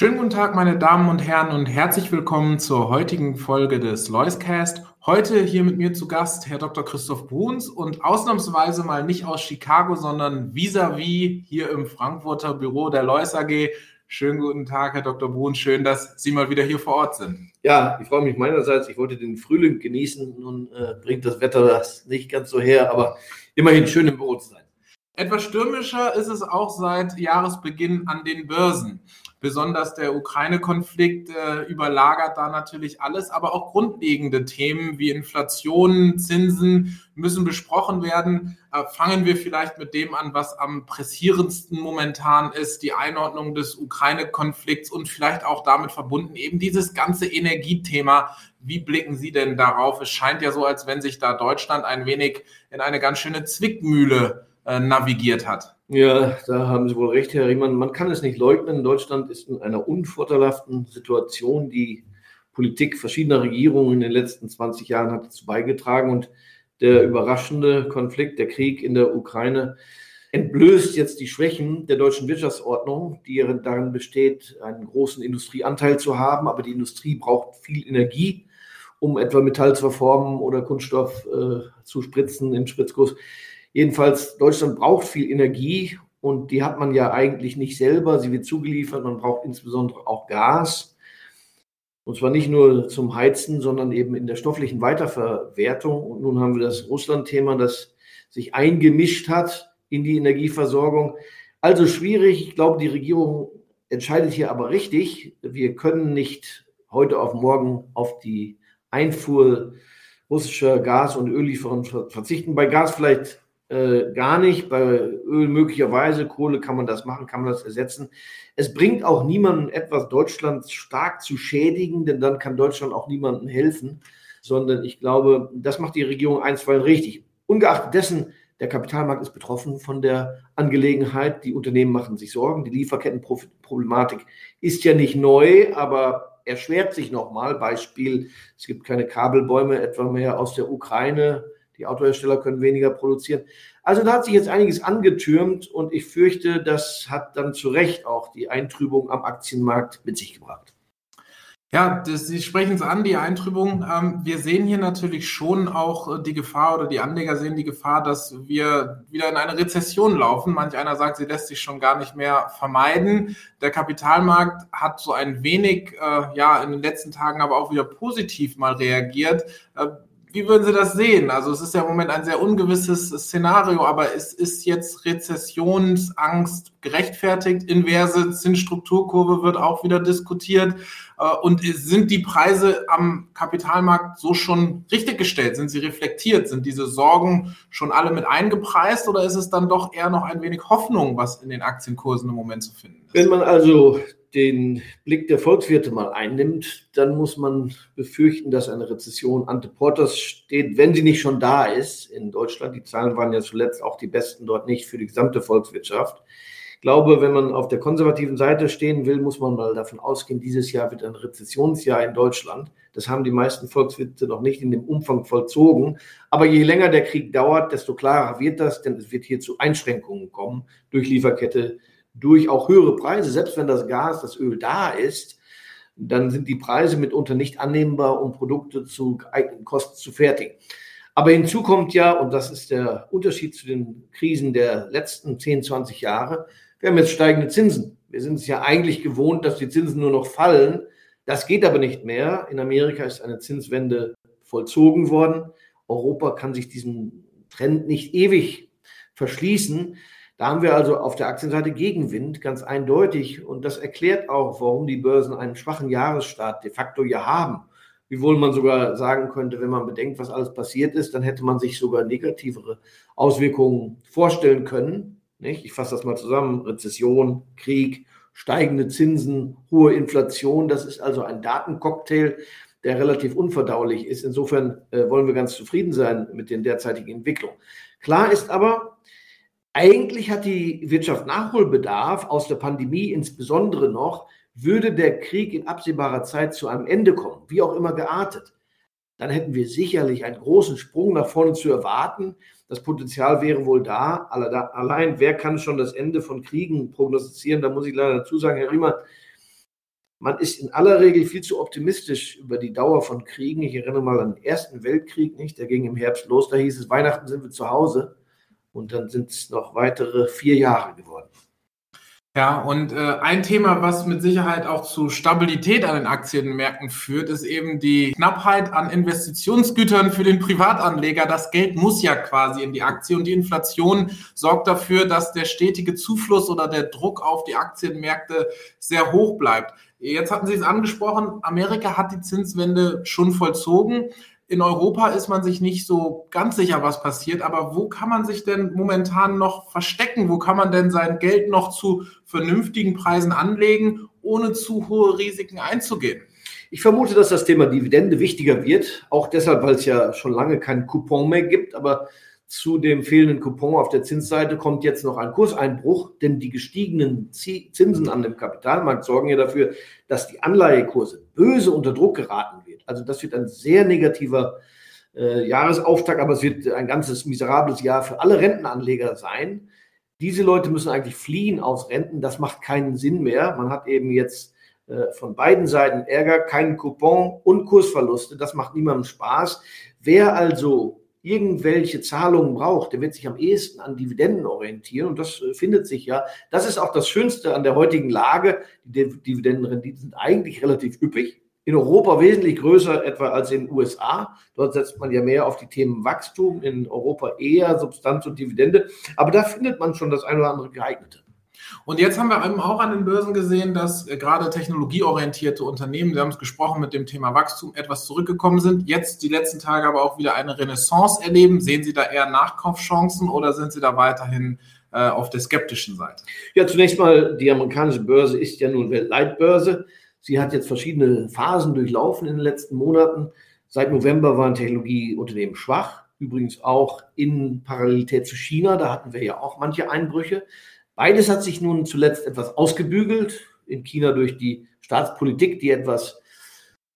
Schönen guten Tag, meine Damen und Herren, und herzlich willkommen zur heutigen Folge des Loiscast. Heute hier mit mir zu Gast Herr Dr. Christoph Bruns und ausnahmsweise mal nicht aus Chicago, sondern vis-à-vis -vis hier im Frankfurter Büro der Lois AG. Schönen guten Tag, Herr Dr. Bruns. Schön, dass Sie mal wieder hier vor Ort sind. Ja, ich freue mich meinerseits. Ich wollte den Frühling genießen. Nun äh, bringt das Wetter das nicht ganz so her, aber immerhin schön im Büro zu sein. Etwas stürmischer ist es auch seit Jahresbeginn an den Börsen. Besonders der Ukraine-Konflikt äh, überlagert da natürlich alles, aber auch grundlegende Themen wie Inflation, Zinsen müssen besprochen werden. Äh, fangen wir vielleicht mit dem an, was am pressierendsten momentan ist, die Einordnung des Ukraine-Konflikts und vielleicht auch damit verbunden eben dieses ganze Energiethema. Wie blicken Sie denn darauf? Es scheint ja so, als wenn sich da Deutschland ein wenig in eine ganz schöne Zwickmühle äh, navigiert hat. Ja, da haben Sie wohl recht, Herr Riemann. Man kann es nicht leugnen. Deutschland ist in einer unvorteilhaften Situation. Die Politik verschiedener Regierungen in den letzten 20 Jahren hat dazu beigetragen und der überraschende Konflikt, der Krieg in der Ukraine entblößt jetzt die Schwächen der deutschen Wirtschaftsordnung, die darin besteht, einen großen Industrieanteil zu haben. Aber die Industrie braucht viel Energie, um etwa Metall zu verformen oder Kunststoff äh, zu spritzen im Spritzguss. Jedenfalls, Deutschland braucht viel Energie und die hat man ja eigentlich nicht selber. Sie wird zugeliefert. Man braucht insbesondere auch Gas. Und zwar nicht nur zum Heizen, sondern eben in der stofflichen Weiterverwertung. Und nun haben wir das Russland-Thema, das sich eingemischt hat in die Energieversorgung. Also schwierig. Ich glaube, die Regierung entscheidet hier aber richtig. Wir können nicht heute auf morgen auf die Einfuhr russischer Gas- und Öllieferungen verzichten. Bei Gas vielleicht äh, gar nicht. Bei Öl möglicherweise, Kohle kann man das machen, kann man das ersetzen. Es bringt auch niemanden etwas, Deutschland stark zu schädigen, denn dann kann Deutschland auch niemandem helfen, sondern ich glaube, das macht die Regierung einstweilen richtig. Ungeachtet dessen, der Kapitalmarkt ist betroffen von der Angelegenheit. Die Unternehmen machen sich Sorgen. Die Lieferkettenproblematik ist ja nicht neu, aber erschwert sich nochmal. Beispiel, es gibt keine Kabelbäume etwa mehr aus der Ukraine die Autohersteller können weniger produzieren. Also da hat sich jetzt einiges angetürmt und ich fürchte, das hat dann zu Recht auch die Eintrübung am Aktienmarkt mit sich gebracht. Ja, das, Sie sprechen es an, die Eintrübung. Ähm, wir sehen hier natürlich schon auch äh, die Gefahr oder die Anleger sehen die Gefahr, dass wir wieder in eine Rezession laufen. Manch einer sagt, sie lässt sich schon gar nicht mehr vermeiden. Der Kapitalmarkt hat so ein wenig, äh, ja, in den letzten Tagen aber auch wieder positiv mal reagiert. Äh, wie würden Sie das sehen? Also es ist ja im Moment ein sehr ungewisses Szenario, aber es ist jetzt Rezessionsangst gerechtfertigt. Inverse Zinsstrukturkurve wird auch wieder diskutiert. Äh, und sind die Preise am Kapitalmarkt so schon richtig gestellt? Sind sie reflektiert? Sind diese Sorgen schon alle mit eingepreist oder ist es dann doch eher noch ein wenig Hoffnung, was in den Aktienkursen im Moment zu finden ist? Wenn man also den Blick der Volkswirte mal einnimmt, dann muss man befürchten, dass eine Rezession ante portas steht, wenn sie nicht schon da ist in Deutschland. Die Zahlen waren ja zuletzt auch die besten dort nicht für die gesamte Volkswirtschaft. Ich glaube, wenn man auf der konservativen Seite stehen will, muss man mal davon ausgehen, dieses Jahr wird ein Rezessionsjahr in Deutschland. Das haben die meisten Volkswirte noch nicht in dem Umfang vollzogen. Aber je länger der Krieg dauert, desto klarer wird das, denn es wird hier zu Einschränkungen kommen durch Lieferkette, durch auch höhere Preise, selbst wenn das Gas, das Öl da ist, dann sind die Preise mitunter nicht annehmbar, um Produkte zu geeigneten Kosten zu fertigen. Aber hinzu kommt ja, und das ist der Unterschied zu den Krisen der letzten 10, 20 Jahre, wir haben jetzt steigende Zinsen. Wir sind es ja eigentlich gewohnt, dass die Zinsen nur noch fallen. Das geht aber nicht mehr. In Amerika ist eine Zinswende vollzogen worden. Europa kann sich diesem Trend nicht ewig verschließen. Da haben wir also auf der Aktienseite Gegenwind, ganz eindeutig. Und das erklärt auch, warum die Börsen einen schwachen Jahresstart de facto ja haben. Wiewohl man sogar sagen könnte, wenn man bedenkt, was alles passiert ist, dann hätte man sich sogar negativere Auswirkungen vorstellen können. Nicht? Ich fasse das mal zusammen. Rezession, Krieg, steigende Zinsen, hohe Inflation. Das ist also ein Datencocktail, der relativ unverdaulich ist. Insofern äh, wollen wir ganz zufrieden sein mit den derzeitigen Entwicklungen. Klar ist aber, eigentlich hat die Wirtschaft Nachholbedarf aus der Pandemie insbesondere noch, würde der Krieg in absehbarer Zeit zu einem Ende kommen, wie auch immer geartet, dann hätten wir sicherlich einen großen Sprung nach vorne zu erwarten. Das Potenzial wäre wohl da. Allein, wer kann schon das Ende von Kriegen prognostizieren? Da muss ich leider dazu sagen, Herr Riemann, man ist in aller Regel viel zu optimistisch über die Dauer von Kriegen. Ich erinnere mal an den Ersten Weltkrieg, nicht? Der ging im Herbst los. Da hieß es, Weihnachten sind wir zu Hause. Und dann sind es noch weitere vier Jahre geworden. Ja, und äh, ein Thema, was mit Sicherheit auch zu Stabilität an den Aktienmärkten führt, ist eben die Knappheit an Investitionsgütern für den Privatanleger. Das Geld muss ja quasi in die Aktie und die Inflation sorgt dafür, dass der stetige Zufluss oder der Druck auf die Aktienmärkte sehr hoch bleibt. Jetzt hatten Sie es angesprochen, Amerika hat die Zinswende schon vollzogen in Europa ist man sich nicht so ganz sicher, was passiert. Aber wo kann man sich denn momentan noch verstecken? Wo kann man denn sein Geld noch zu vernünftigen Preisen anlegen, ohne zu hohe Risiken einzugehen? Ich vermute, dass das Thema Dividende wichtiger wird. Auch deshalb, weil es ja schon lange keinen Coupon mehr gibt. Aber zu dem fehlenden Coupon auf der Zinsseite kommt jetzt noch ein Kurseinbruch, denn die gestiegenen Zinsen an dem Kapitalmarkt sorgen ja dafür, dass die Anleihekurse böse unter Druck geraten wird. Also das wird ein sehr negativer äh, Jahresauftakt, aber es wird ein ganzes miserables Jahr für alle Rentenanleger sein. Diese Leute müssen eigentlich fliehen aus Renten. Das macht keinen Sinn mehr. Man hat eben jetzt äh, von beiden Seiten Ärger, keinen Coupon und Kursverluste. Das macht niemandem Spaß. Wer also irgendwelche Zahlungen braucht, der wird sich am ehesten an Dividenden orientieren und das äh, findet sich ja. Das ist auch das Schönste an der heutigen Lage. Die Dividendenrenditen sind eigentlich relativ üppig. In Europa wesentlich größer etwa als in den USA. Dort setzt man ja mehr auf die Themen Wachstum, in Europa eher Substanz und Dividende. Aber da findet man schon das eine oder andere geeignete. Und jetzt haben wir eben auch an den Börsen gesehen, dass äh, gerade technologieorientierte Unternehmen, Sie haben es gesprochen, mit dem Thema Wachstum etwas zurückgekommen sind. Jetzt die letzten Tage aber auch wieder eine Renaissance erleben. Sehen Sie da eher Nachkaufschancen oder sind Sie da weiterhin äh, auf der skeptischen Seite? Ja, zunächst mal, die amerikanische Börse ist ja nun Weltleitbörse. Sie hat jetzt verschiedene Phasen durchlaufen in den letzten Monaten. Seit November waren Technologieunternehmen schwach. Übrigens auch in Parallelität zu China, da hatten wir ja auch manche Einbrüche. Beides hat sich nun zuletzt etwas ausgebügelt. In China durch die Staatspolitik, die etwas,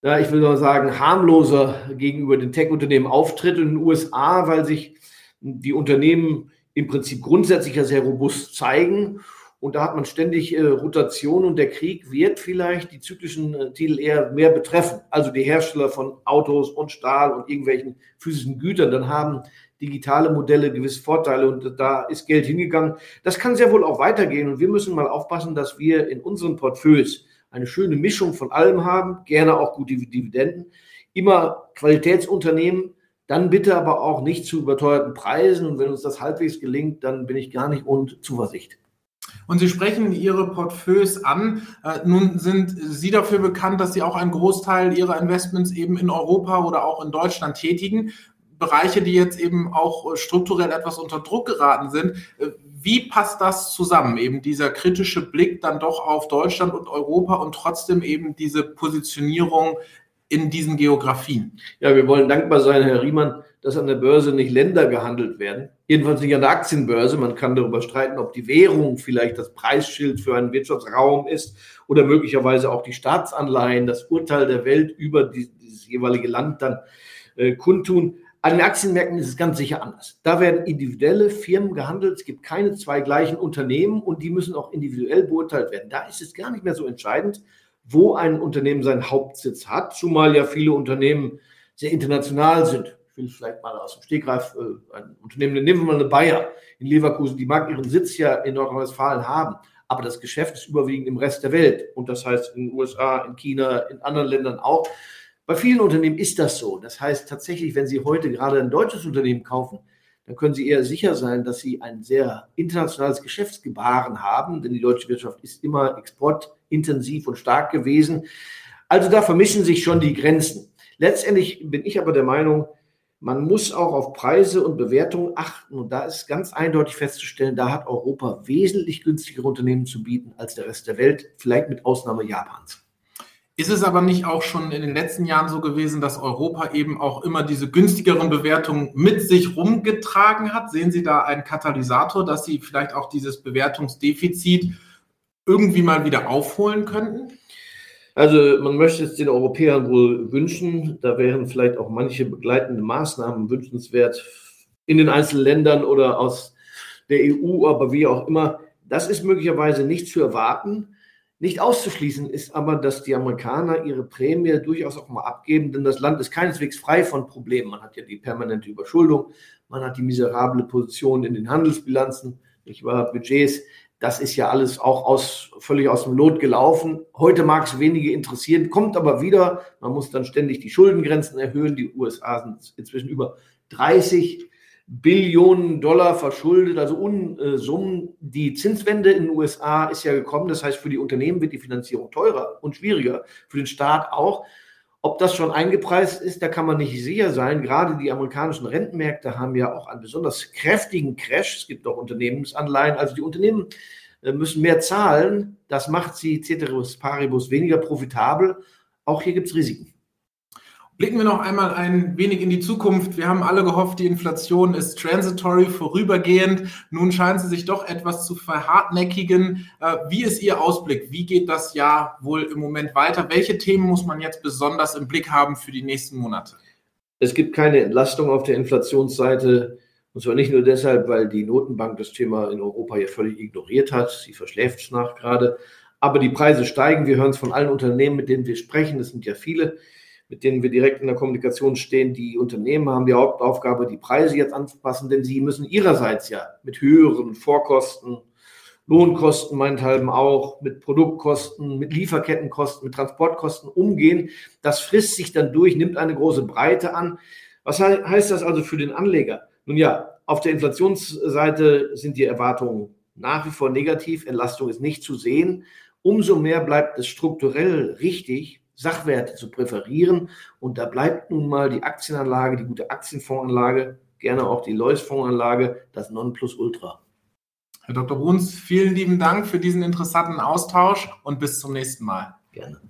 ja, ich will mal sagen, harmloser gegenüber den Tech-Unternehmen auftritt. Und in den USA, weil sich die Unternehmen im Prinzip grundsätzlich ja sehr robust zeigen. Und da hat man ständig äh, Rotation und der Krieg wird vielleicht die zyklischen äh, Titel eher mehr betreffen. Also die Hersteller von Autos und Stahl und irgendwelchen physischen Gütern. Dann haben digitale Modelle gewisse Vorteile und da ist Geld hingegangen. Das kann sehr wohl auch weitergehen und wir müssen mal aufpassen, dass wir in unseren Portfolios eine schöne Mischung von allem haben, gerne auch gute Dividenden, immer Qualitätsunternehmen, dann bitte aber auch nicht zu überteuerten Preisen und wenn uns das halbwegs gelingt, dann bin ich gar nicht ohne Zuversicht. Und Sie sprechen Ihre Portfolios an. Äh, nun sind Sie dafür bekannt, dass Sie auch einen Großteil Ihrer Investments eben in Europa oder auch in Deutschland tätigen. Bereiche, die jetzt eben auch strukturell etwas unter Druck geraten sind. Wie passt das zusammen? Eben dieser kritische Blick dann doch auf Deutschland und Europa und trotzdem eben diese Positionierung in diesen Geografien. Ja, wir wollen dankbar sein, Herr Riemann, dass an der Börse nicht Länder gehandelt werden. Jedenfalls nicht an der Aktienbörse. Man kann darüber streiten, ob die Währung vielleicht das Preisschild für einen Wirtschaftsraum ist oder möglicherweise auch die Staatsanleihen, das Urteil der Welt über dieses jeweilige Land dann äh, kundtun. An den Aktienmärkten ist es ganz sicher anders. Da werden individuelle Firmen gehandelt. Es gibt keine zwei gleichen Unternehmen und die müssen auch individuell beurteilt werden. Da ist es gar nicht mehr so entscheidend, wo ein Unternehmen seinen Hauptsitz hat, zumal ja viele Unternehmen sehr international sind. Ich will vielleicht mal aus dem Stegreif äh, ein Unternehmen, nehmen wir mal eine Bayer in Leverkusen, die mag ihren Sitz ja in Nordrhein-Westfalen haben, aber das Geschäft ist überwiegend im Rest der Welt und das heißt in den USA, in China, in anderen Ländern auch. Bei vielen Unternehmen ist das so. Das heißt tatsächlich, wenn Sie heute gerade ein deutsches Unternehmen kaufen, dann können Sie eher sicher sein, dass Sie ein sehr internationales Geschäftsgebaren haben, denn die deutsche Wirtschaft ist immer exportintensiv und stark gewesen. Also da vermischen sich schon die Grenzen. Letztendlich bin ich aber der Meinung, man muss auch auf Preise und Bewertungen achten. Und da ist ganz eindeutig festzustellen, da hat Europa wesentlich günstigere Unternehmen zu bieten als der Rest der Welt, vielleicht mit Ausnahme Japans. Ist es aber nicht auch schon in den letzten Jahren so gewesen, dass Europa eben auch immer diese günstigeren Bewertungen mit sich rumgetragen hat? Sehen Sie da einen Katalysator, dass Sie vielleicht auch dieses Bewertungsdefizit irgendwie mal wieder aufholen könnten? Also man möchte es den Europäern wohl wünschen. Da wären vielleicht auch manche begleitende Maßnahmen wünschenswert in den einzelnen Ländern oder aus der EU, aber wie auch immer. Das ist möglicherweise nicht zu erwarten. Nicht auszuschließen ist aber, dass die Amerikaner ihre Prämie durchaus auch mal abgeben, denn das Land ist keineswegs frei von Problemen. Man hat ja die permanente Überschuldung, man hat die miserable Position in den Handelsbilanzen, nicht wahr, Budgets. Das ist ja alles auch aus, völlig aus dem Lot gelaufen. Heute mag es wenige interessieren, kommt aber wieder. Man muss dann ständig die Schuldengrenzen erhöhen. Die USA sind inzwischen über 30 Billionen Dollar verschuldet, also Unsummen. Die Zinswende in den USA ist ja gekommen. Das heißt, für die Unternehmen wird die Finanzierung teurer und schwieriger, für den Staat auch. Ob das schon eingepreist ist, da kann man nicht sicher sein. Gerade die amerikanischen Rentenmärkte haben ja auch einen besonders kräftigen Crash. Es gibt auch Unternehmensanleihen. Also die Unternehmen äh, müssen mehr zahlen. Das macht sie ceteris paribus weniger profitabel. Auch hier gibt es Risiken. Blicken wir noch einmal ein wenig in die Zukunft. Wir haben alle gehofft, die Inflation ist transitory, vorübergehend. Nun scheint sie sich doch etwas zu verhartnäckigen. Äh, wie ist Ihr Ausblick? Wie geht das Jahr wohl im Moment weiter? Welche Themen muss man jetzt besonders im Blick haben für die nächsten Monate? Es gibt keine Entlastung auf der Inflationsseite. Und zwar nicht nur deshalb, weil die Notenbank das Thema in Europa ja völlig ignoriert hat. Sie verschläft es nach gerade. Aber die Preise steigen. Wir hören es von allen Unternehmen, mit denen wir sprechen. Das sind ja viele mit denen wir direkt in der Kommunikation stehen. Die Unternehmen haben die Hauptaufgabe, die Preise jetzt anzupassen, denn sie müssen ihrerseits ja mit höheren Vorkosten, Lohnkosten meinethalben auch, mit Produktkosten, mit Lieferkettenkosten, mit Transportkosten umgehen. Das frisst sich dann durch, nimmt eine große Breite an. Was heißt das also für den Anleger? Nun ja, auf der Inflationsseite sind die Erwartungen nach wie vor negativ. Entlastung ist nicht zu sehen. Umso mehr bleibt es strukturell richtig, Sachwerte zu präferieren. Und da bleibt nun mal die Aktienanlage, die gute Aktienfondsanlage, gerne auch die Lois-Fondsanlage, das Nonplusultra. Herr Dr. Bruns, vielen lieben Dank für diesen interessanten Austausch und bis zum nächsten Mal. Gerne.